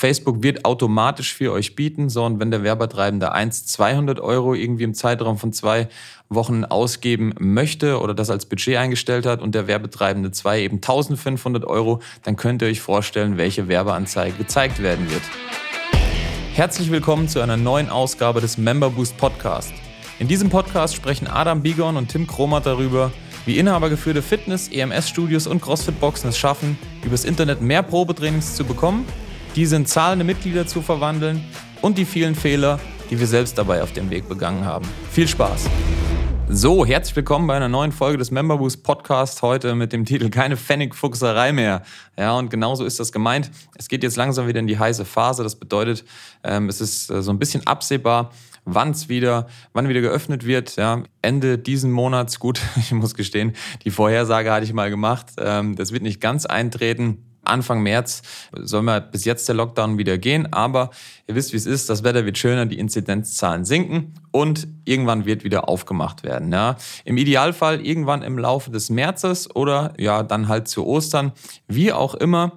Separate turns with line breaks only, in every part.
Facebook wird automatisch für euch bieten. So, und wenn der Werbetreibende 1 200 Euro irgendwie im Zeitraum von zwei Wochen ausgeben möchte oder das als Budget eingestellt hat und der Werbetreibende 2 eben 1500 Euro, dann könnt ihr euch vorstellen, welche Werbeanzeige gezeigt werden wird. Herzlich willkommen zu einer neuen Ausgabe des Member Boost Podcast. In diesem Podcast sprechen Adam Bigon und Tim Kromat darüber, wie inhabergeführte Fitness-, EMS-Studios und CrossFit-Boxen es schaffen, übers Internet mehr Probetrainings zu bekommen, diese in zahlende Mitglieder zu verwandeln und die vielen Fehler, die wir selbst dabei auf dem Weg begangen haben. Viel Spaß! So, herzlich willkommen bei einer neuen Folge des Member Boost Podcast. Heute mit dem Titel Keine Pfennigfuchserei mehr. Ja, und genauso ist das gemeint. Es geht jetzt langsam wieder in die heiße Phase. Das bedeutet, ähm, es ist äh, so ein bisschen absehbar, wann es wieder, wann wieder geöffnet wird. Ja, Ende diesen Monats, gut, ich muss gestehen, die Vorhersage hatte ich mal gemacht. Ähm, das wird nicht ganz eintreten. Anfang März soll mal bis jetzt der Lockdown wieder gehen, aber ihr wisst, wie es ist, das Wetter wird schöner, die Inzidenzzahlen sinken und irgendwann wird wieder aufgemacht werden. Ja. Im Idealfall irgendwann im Laufe des Märzes oder ja, dann halt zu Ostern, wie auch immer.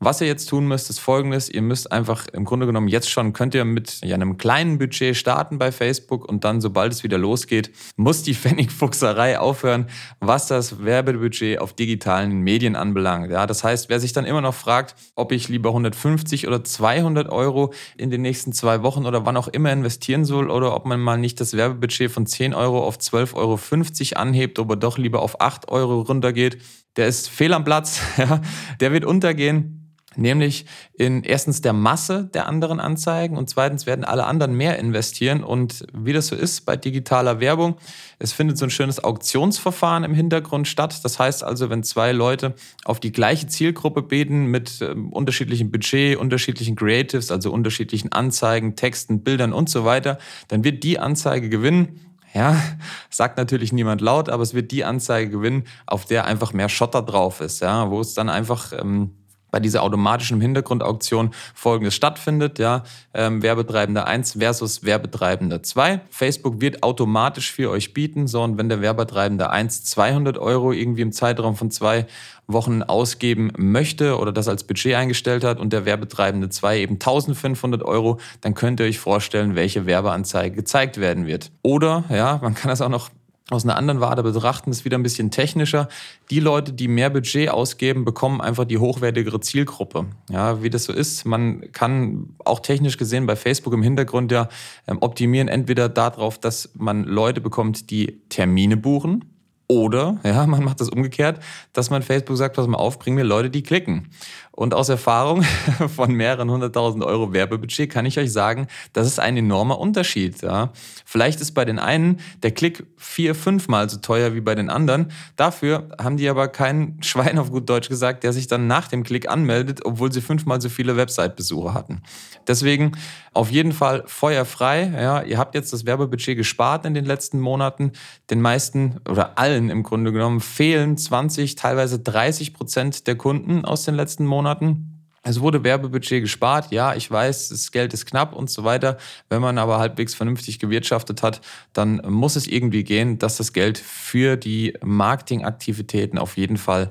Was ihr jetzt tun müsst, ist folgendes. Ihr müsst einfach im Grunde genommen jetzt schon, könnt ihr mit ja, einem kleinen Budget starten bei Facebook und dann, sobald es wieder losgeht, muss die Pfennigfuchserei aufhören, was das Werbebudget auf digitalen Medien anbelangt. Ja, das heißt, wer sich dann immer noch fragt, ob ich lieber 150 oder 200 Euro in den nächsten zwei Wochen oder wann auch immer investieren soll oder ob man mal nicht das Werbebudget von 10 Euro auf 12,50 Euro anhebt, aber doch lieber auf 8 Euro runtergeht, der ist fehl am Platz, ja, der wird untergehen nämlich in erstens der Masse der anderen Anzeigen und zweitens werden alle anderen mehr investieren. Und wie das so ist bei digitaler Werbung, es findet so ein schönes Auktionsverfahren im Hintergrund statt. Das heißt also, wenn zwei Leute auf die gleiche Zielgruppe beten mit äh, unterschiedlichem Budget, unterschiedlichen Creatives, also unterschiedlichen Anzeigen, Texten, Bildern und so weiter, dann wird die Anzeige gewinnen. Ja, sagt natürlich niemand laut, aber es wird die Anzeige gewinnen, auf der einfach mehr Schotter drauf ist, ja, wo es dann einfach ähm, bei dieser automatischen Hintergrundauktion folgendes stattfindet, ja, ähm, Werbetreibender 1 versus Werbetreibender 2. Facebook wird automatisch für euch bieten, so und wenn der Werbetreibende 1 200 Euro irgendwie im Zeitraum von zwei Wochen ausgeben möchte oder das als Budget eingestellt hat und der Werbetreibende 2 eben 1500 Euro, dann könnt ihr euch vorstellen, welche Werbeanzeige gezeigt werden wird. Oder, ja, man kann das auch noch aus einer anderen Warte betrachten, ist wieder ein bisschen technischer. Die Leute, die mehr Budget ausgeben, bekommen einfach die hochwertigere Zielgruppe. Ja, wie das so ist, man kann auch technisch gesehen bei Facebook im Hintergrund ja ähm, optimieren, entweder darauf, dass man Leute bekommt, die Termine buchen, oder, ja, man macht das umgekehrt, dass man Facebook sagt, pass mal auf, bring mir Leute, die klicken. Und aus Erfahrung von mehreren hunderttausend Euro Werbebudget kann ich euch sagen, das ist ein enormer Unterschied. Ja. Vielleicht ist bei den einen der Klick vier, fünfmal so teuer wie bei den anderen. Dafür haben die aber keinen Schwein auf gut Deutsch gesagt, der sich dann nach dem Klick anmeldet, obwohl sie fünfmal so viele Website-Besucher hatten. Deswegen auf jeden Fall feuerfrei. Ja. Ihr habt jetzt das Werbebudget gespart in den letzten Monaten. Den meisten oder allen im Grunde genommen fehlen 20, teilweise 30 Prozent der Kunden aus den letzten Monaten. Es wurde Werbebudget gespart. Ja, ich weiß, das Geld ist knapp und so weiter. Wenn man aber halbwegs vernünftig gewirtschaftet hat, dann muss es irgendwie gehen, dass das Geld für die Marketingaktivitäten auf jeden Fall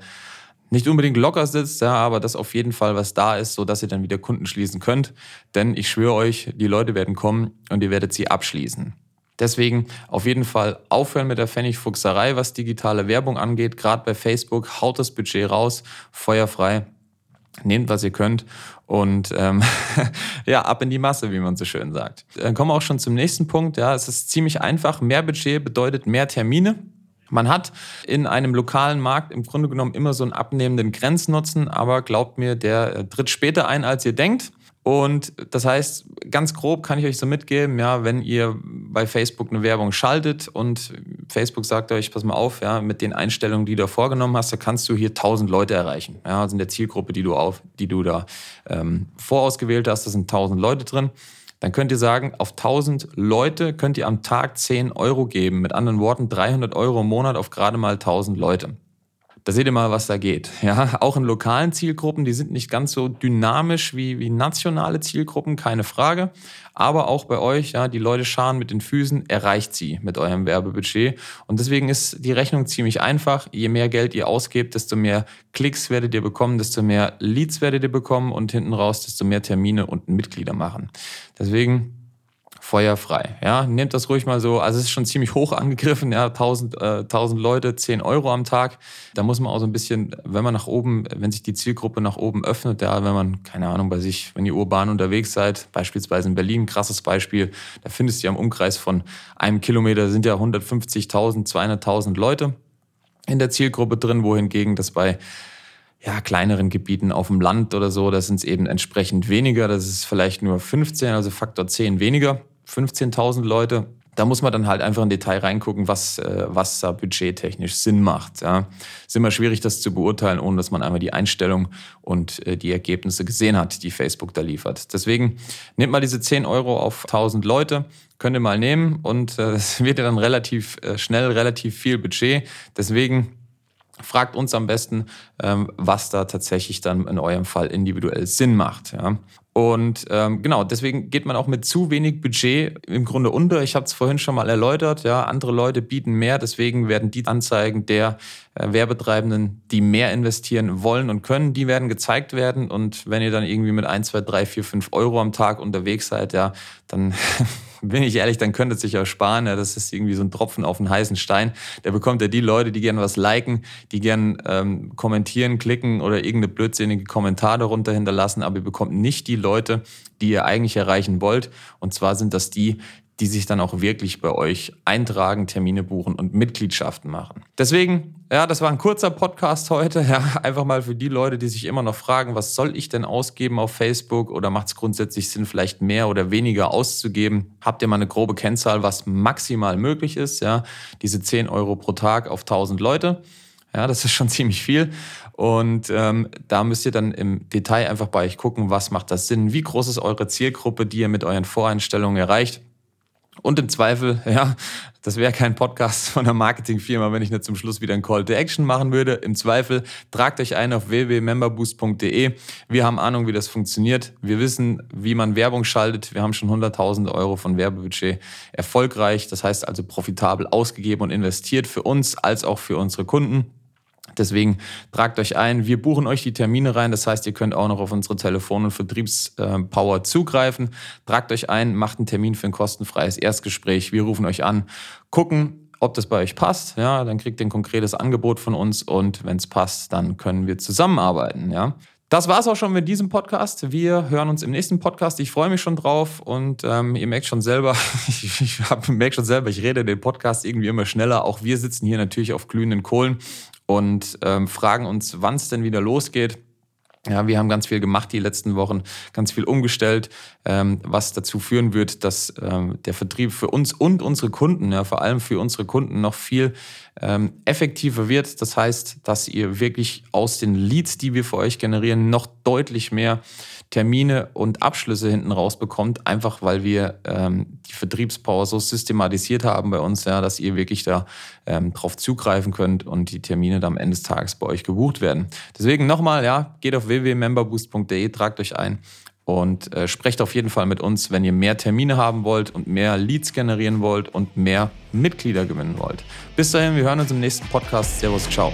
nicht unbedingt locker sitzt, ja, aber dass auf jeden Fall was da ist, so dass ihr dann wieder Kunden schließen könnt. Denn ich schwöre euch, die Leute werden kommen und ihr werdet sie abschließen. Deswegen auf jeden Fall aufhören mit der Pfennigfuchserei, was digitale Werbung angeht. Gerade bei Facebook haut das Budget raus, feuerfrei Nehmt, was ihr könnt und ähm, ja, ab in die Masse, wie man so schön sagt. Dann kommen wir auch schon zum nächsten Punkt. Ja, es ist ziemlich einfach. Mehr Budget bedeutet mehr Termine. Man hat in einem lokalen Markt im Grunde genommen immer so einen abnehmenden Grenznutzen, aber glaubt mir, der äh, tritt später ein, als ihr denkt. Und das heißt, ganz grob kann ich euch so mitgeben, ja, wenn ihr bei Facebook eine Werbung schaltet und Facebook sagt euch, pass mal auf, ja, mit den Einstellungen, die du da vorgenommen hast, da kannst du hier 1000 Leute erreichen. Ja, also in der Zielgruppe, die du auf, die du da ähm, vorausgewählt hast, da sind 1000 Leute drin. Dann könnt ihr sagen, auf 1000 Leute könnt ihr am Tag 10 Euro geben. Mit anderen Worten, 300 Euro im Monat auf gerade mal 1000 Leute. Da seht ihr mal, was da geht. Ja, auch in lokalen Zielgruppen, die sind nicht ganz so dynamisch wie, wie nationale Zielgruppen, keine Frage. Aber auch bei euch, ja, die Leute scharen mit den Füßen, erreicht sie mit eurem Werbebudget. Und deswegen ist die Rechnung ziemlich einfach. Je mehr Geld ihr ausgebt, desto mehr Klicks werdet ihr bekommen, desto mehr Leads werdet ihr bekommen und hinten raus, desto mehr Termine und Mitglieder machen. Deswegen feuerfrei. Ja, nehmt das ruhig mal so. Also es ist schon ziemlich hoch angegriffen. Ja, 1000, äh, 1000 Leute, 10 Euro am Tag. Da muss man auch so ein bisschen, wenn man nach oben, wenn sich die Zielgruppe nach oben öffnet, ja, wenn man, keine Ahnung, bei sich, wenn ihr urban unterwegs seid, beispielsweise in Berlin, krasses Beispiel, da findest du ja im Umkreis von einem Kilometer sind ja 150.000, 200.000 Leute in der Zielgruppe drin, wohingegen das bei ja, kleineren Gebieten auf dem Land oder so, da sind es eben entsprechend weniger. Das ist vielleicht nur 15, also Faktor 10 weniger. 15.000 Leute. Da muss man dann halt einfach in Detail reingucken, was, äh, was da budgettechnisch Sinn macht. Ja. Ist immer schwierig, das zu beurteilen, ohne dass man einmal die Einstellung und äh, die Ergebnisse gesehen hat, die Facebook da liefert. Deswegen nehmt mal diese 10 Euro auf 1000 Leute, könnt ihr mal nehmen und äh, es wird ja dann relativ schnell relativ viel Budget. Deswegen fragt uns am besten, ähm, was da tatsächlich dann in eurem Fall individuell Sinn macht. Ja. Und ähm, genau, deswegen geht man auch mit zu wenig Budget im Grunde unter. Ich habe es vorhin schon mal erläutert. Ja, andere Leute bieten mehr, deswegen werden die Anzeigen der äh, Werbetreibenden, die mehr investieren wollen und können, die werden gezeigt werden. Und wenn ihr dann irgendwie mit 1, 2, 3, 4, 5 Euro am Tag unterwegs seid, ja, dann bin ich ehrlich, dann könnte es sich auch sparen. Ja, das ist irgendwie so ein Tropfen auf einen heißen Stein. Der bekommt ja die Leute, die gerne was liken, die gerne ähm, kommentieren, klicken oder irgendeine blödsinnige Kommentar darunter hinterlassen, aber ihr bekommt nicht die Leute, die ihr eigentlich erreichen wollt. Und zwar sind das die, die sich dann auch wirklich bei euch eintragen, Termine buchen und Mitgliedschaften machen. Deswegen, ja, das war ein kurzer Podcast heute. Ja, einfach mal für die Leute, die sich immer noch fragen, was soll ich denn ausgeben auf Facebook oder macht es grundsätzlich Sinn, vielleicht mehr oder weniger auszugeben? Habt ihr mal eine grobe Kennzahl, was maximal möglich ist? Ja, diese 10 Euro pro Tag auf 1000 Leute. Ja, das ist schon ziemlich viel. Und ähm, da müsst ihr dann im Detail einfach bei euch gucken, was macht das Sinn? Wie groß ist eure Zielgruppe, die ihr mit euren Voreinstellungen erreicht? Und im Zweifel, ja, das wäre kein Podcast von einer Marketingfirma, wenn ich nicht zum Schluss wieder ein Call to Action machen würde. Im Zweifel tragt euch ein auf www.memberboost.de. Wir haben Ahnung, wie das funktioniert. Wir wissen, wie man Werbung schaltet. Wir haben schon 100.000 Euro von Werbebudget erfolgreich, das heißt also profitabel ausgegeben und investiert für uns als auch für unsere Kunden. Deswegen tragt euch ein. Wir buchen euch die Termine rein. Das heißt, ihr könnt auch noch auf unsere Telefon- und Vertriebspower zugreifen. Tragt euch ein, macht einen Termin für ein kostenfreies Erstgespräch. Wir rufen euch an, gucken, ob das bei euch passt. Ja, dann kriegt ihr ein konkretes Angebot von uns und wenn es passt, dann können wir zusammenarbeiten. Ja. Das war es auch schon mit diesem Podcast. Wir hören uns im nächsten Podcast. Ich freue mich schon drauf und ähm, ihr merkt schon selber, ich, ich merke schon selber, ich rede den Podcast irgendwie immer schneller. Auch wir sitzen hier natürlich auf glühenden Kohlen und ähm, fragen uns, wann es denn wieder losgeht. Ja, wir haben ganz viel gemacht die letzten Wochen, ganz viel umgestellt, ähm, was dazu führen wird, dass ähm, der Vertrieb für uns und unsere Kunden, ja, vor allem für unsere Kunden, noch viel ähm, effektiver wird. Das heißt, dass ihr wirklich aus den Leads, die wir für euch generieren, noch deutlich mehr Termine und Abschlüsse hinten rausbekommt, einfach weil wir ähm, die Vertriebspower so systematisiert haben bei uns, ja, dass ihr wirklich da ähm, drauf zugreifen könnt und die Termine dann am Ende des Tages bei euch gebucht werden. Deswegen nochmal, ja, geht auf www.memberboost.de, tragt euch ein und äh, sprecht auf jeden Fall mit uns, wenn ihr mehr Termine haben wollt und mehr Leads generieren wollt und mehr Mitglieder gewinnen wollt. Bis dahin, wir hören uns im nächsten Podcast. Servus, ciao.